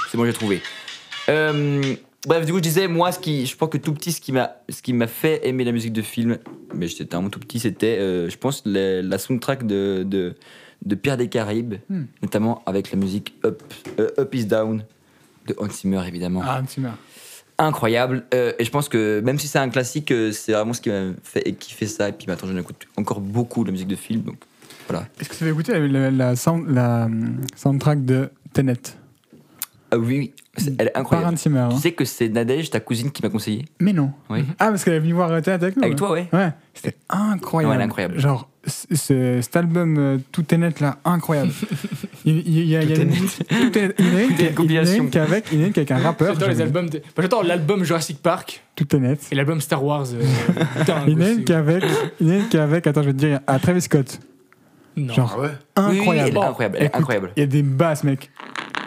D: C'est bon, j'ai trouvé. Euh, bref, du coup, je disais, moi, ce qui, je pense que tout petit, ce qui m'a, ce qui m'a fait aimer la musique de film, mais j'étais tellement tout petit, c'était, euh, je pense, la, la soundtrack de, de, de Pierre des Caraïbes,
E: Hmm.
D: notamment avec la musique Up, euh, Up is Down de Hans Zimmer, évidemment.
E: Ah, tu meurs.
D: Incroyable. Et je pense que même si c'est un classique, c'est vraiment ce qui m'a fait kiffer ça. Et puis maintenant, j'en écoute encore beaucoup la musique de film. Donc voilà.
E: Est-ce que tu avais écouté la, la, la sound- la, hum, soundtrack de Tenet?
D: Ah oui, oui. Elle est
E: Par
D: incroyable.
E: Zimmer. hein.
D: Tu sais que c'est Nadège, ta cousine, qui m'a conseillé
E: Mais non.
D: Oui.
E: Ah, parce qu'elle est venue voir Tenet avec nous.
D: Avec
E: ouais.
D: toi, ouais.
E: Ouais, c'était incroyable.
D: Ouais, incroyable.
E: Genre, ce- cet album euh, Tout est net là, incroyable. il, il- il y a, il y a
D: Tout est
E: une,
D: net.
E: tout est, il y a
D: compilation.
E: il y a une avec, il y en a une qui est avec un rappeur.
F: J'adore les albums. De... J'adore l'album Jurassic Park
E: Tout est net.
F: et l'album Star Wars. euh, putain,
E: Il y en a une
F: aussi.
E: qui est avec, il y en a une qui est avec, attends, je vais te dire, à Travis Scott.
F: Non.
E: Genre,
G: Ah ouais
D: Oui, oui,
E: incroyable.
D: elle est incroyable. Elle est
E: Écoute,
D: incroyable.
E: Il y a des basses, mec.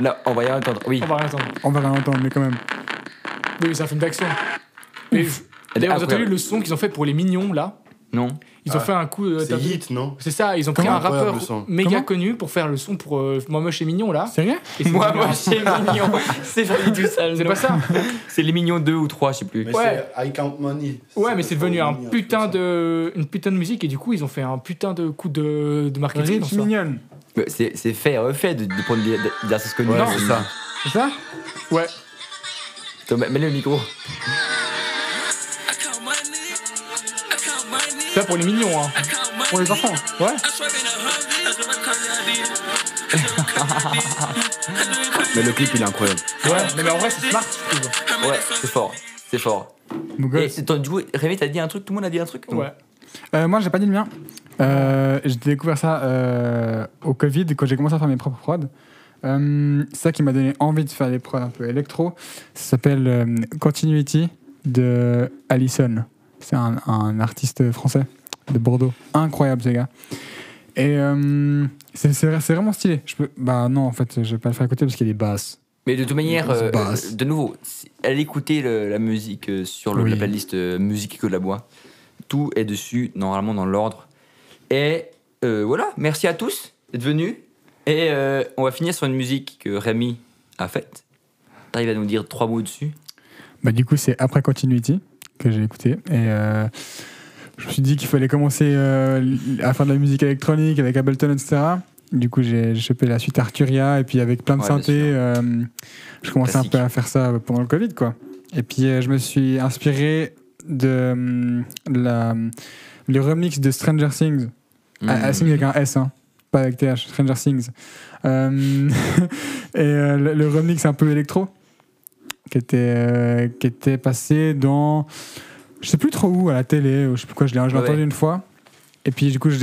D: Là, on va y entendre. Oui,
F: On va rien entendre.
E: On va rien entendre, mais quand même.
F: Oui, c'est un film d'action. Mais D'ailleurs, vous avez entendu le son qu'ils ont fait pour les mignons là?
D: Non
F: Ils ont
G: Ah,
F: fait un coup. euh,
G: C'est Hit, non
F: C'est ça, ils ont pris un rappeur
G: le
F: méga
E: Comment
F: connu pour faire le son pour euh, Moi Moche et Mignon là.
E: Sérieux
F: Et c'est
D: Moi,
F: devenu
D: moi,
F: un-
D: c'est mignon. C'est tout ça.
F: C'est pas ça
D: C'est les mignons 2 ou 3, je sais plus.
G: Mais
F: Ouais.
G: c'est I Count Money.
F: Ouais, mais c'est devenu un
G: Money,
F: putain de, une putain de musique et du coup ils ont fait un putain de coup de, de marketing. ça.
E: mignonne.
D: Mais C'est c'est fait et refait de, de prendre des, artistes connus.
G: Ouais,
D: Non,
G: c'est ça.
E: C'est ça
F: Ouais.
D: Mets-le au micro.
F: Ça pour les mignons, hein.
E: Pour les enfants.
F: Ouais.
G: Mais le clip, il est incroyable.
F: Ouais, mais, mais en vrai c'est smart, je trouve.
D: Ouais, c'est fort. C'est fort.
E: Mon
D: Et
E: gosse.
D: c'est ton- du coup, Rémi, t'as dit un truc Tout le monde a dit un truc
F: Ouais.
E: Euh, moi, j'ai pas dit le mien. Euh, j'ai découvert ça euh, au Covid, quand j'ai commencé à faire mes propres prods. Euh, c'est ça qui m'a donné envie de faire des prods un peu électro. Ça s'appelle euh, Continuity de Allison. C'est un, un artiste français de Bordeaux. Incroyable, ces gars. Et euh, c'est vraiment stylé. Je peux... Bah non, en fait, je vais pas le faire écouter parce qu'il y a des basses.
D: Mais de toute manière, euh,
G: basse.
D: de nouveau, allez écouter le- la musique euh, sur le,
E: Oui.
D: la playlist Musique que la bois. Tout est dessus, normalement dans l'ordre. Et euh, voilà, merci à tous d'être venus. Et euh, on va finir sur une musique que Rémi a faite. T'arrives à nous dire trois mots dessus?
E: Bah, du coup, c'est après Continuity que j'ai écouté. Et euh, je me suis dit qu'il fallait commencer euh, à faire de la musique électronique avec Ableton, etc. Du coup, j'ai chopé la suite Arturia et puis avec plein de
D: Ouais,
E: synthés, euh, je commençais un peu à faire ça pendant le Covid, quoi. Et puis, je me suis inspiré de la, le remix de Stranger Things. Things avec un S, hein, pas avec TH, Stranger Things. Et le, le remix un peu électro, qui était, euh, qui était passé dans. Je sais plus trop où, à la télé, ou je sais plus quoi, je l'ai
D: Ouais.
E: entendu une fois. Et puis du coup, je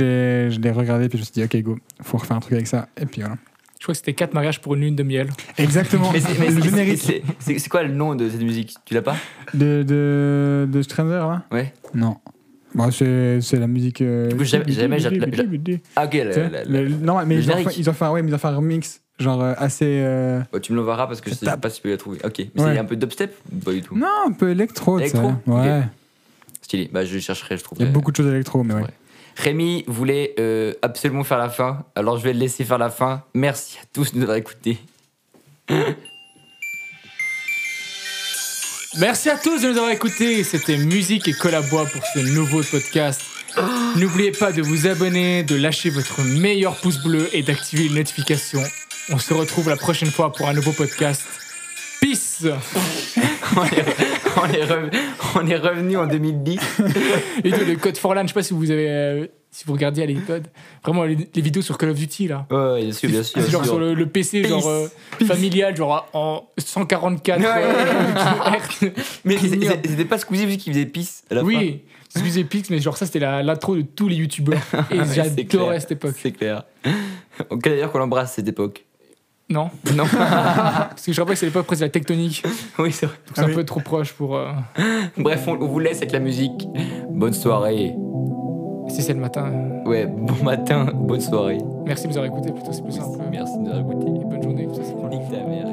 E: l'ai regardé, puis je me suis dit, ok, go, faut refaire un truc avec ça. Et puis voilà.
F: Je crois que c'était 4 mariages pour une lune de miel.
E: Exactement,
D: Mais
E: le générique
D: c'est- quoi le nom de cette musique? Tu l'as pas?
E: De, de, de Stranger, là?
D: Ouais.
E: Non. Bon, c'est c'est la musique. euh,
D: Du coup, jamais- jamais j'ai- Ah, ok, la-
E: sais,
D: la- la-
E: le- Non, mais ils ont, fait, ils, ont fait, un- ouais, mais ils ont fait un remix, genre euh, assez. euh,
D: Oh, tu me l'enverras parce que je sais pas si je peux la trouver. Ok, mais
E: Ouais.
D: c'est un peu dubstep Pas du tout?
E: Non, un peu électro, tu.
D: Électro
E: Ouais.
D: Ok. Stylé, bah je chercherai, je
E: Il y
D: trouverai.
E: a beaucoup de choses électro, mais ouais.
D: Ouais. Rémi voulait euh, absolument faire la fin, alors je vais le laisser faire la fin. Merci à tous de nous avoir écoutés.
F: Merci à tous de nous avoir écoutés. C'était Musique et Collabois pour ce nouveau podcast. N'oubliez pas de vous abonner, de lâcher votre meilleur pouce bleu et d'activer les notifications. On se retrouve la prochaine fois pour un nouveau podcast. Peace
D: on, est, on est rev- on est revenu en 2010.
F: Et de- le code Forlan, je sais pas si vous avez, euh, si vous regardiez à l'épisode, vraiment les, les vidéos sur Call of Duty là.
D: Ouais, bien sûr, bien sûr.
F: Genre
D: bien sûr.
F: sur le, le PC,
D: Peace.
F: genre euh, familial, genre en 144
D: Ouais.
F: euh.
D: Mais c'était pas Squeezie vu qu'il faisait pisse à la fin.
F: Oui, excusez Pix, mais genre ça c'était l'intro de tous les youtubeurs. Et
D: Ouais,
F: j'adorais cette époque.
D: C'est clair. Ok, d'ailleurs qu'on l'embrasse cette époque?
F: Non,
D: non.
F: Parce que je rappelle que c'est l'époque presque de la tectonique.
D: Oui, c'est vrai.
F: C'est un peu trop proche pour. Euh,
D: Bref, on, vous laisse avec la musique. Bonne soirée.
F: Si c'est le matin. Euh.
D: Ouais, bon matin, bonne soirée.
F: Merci de nous avoir écoutés, plus.
D: Merci de nous avoir écoutés. Et bonne journée. Ça, ta mère.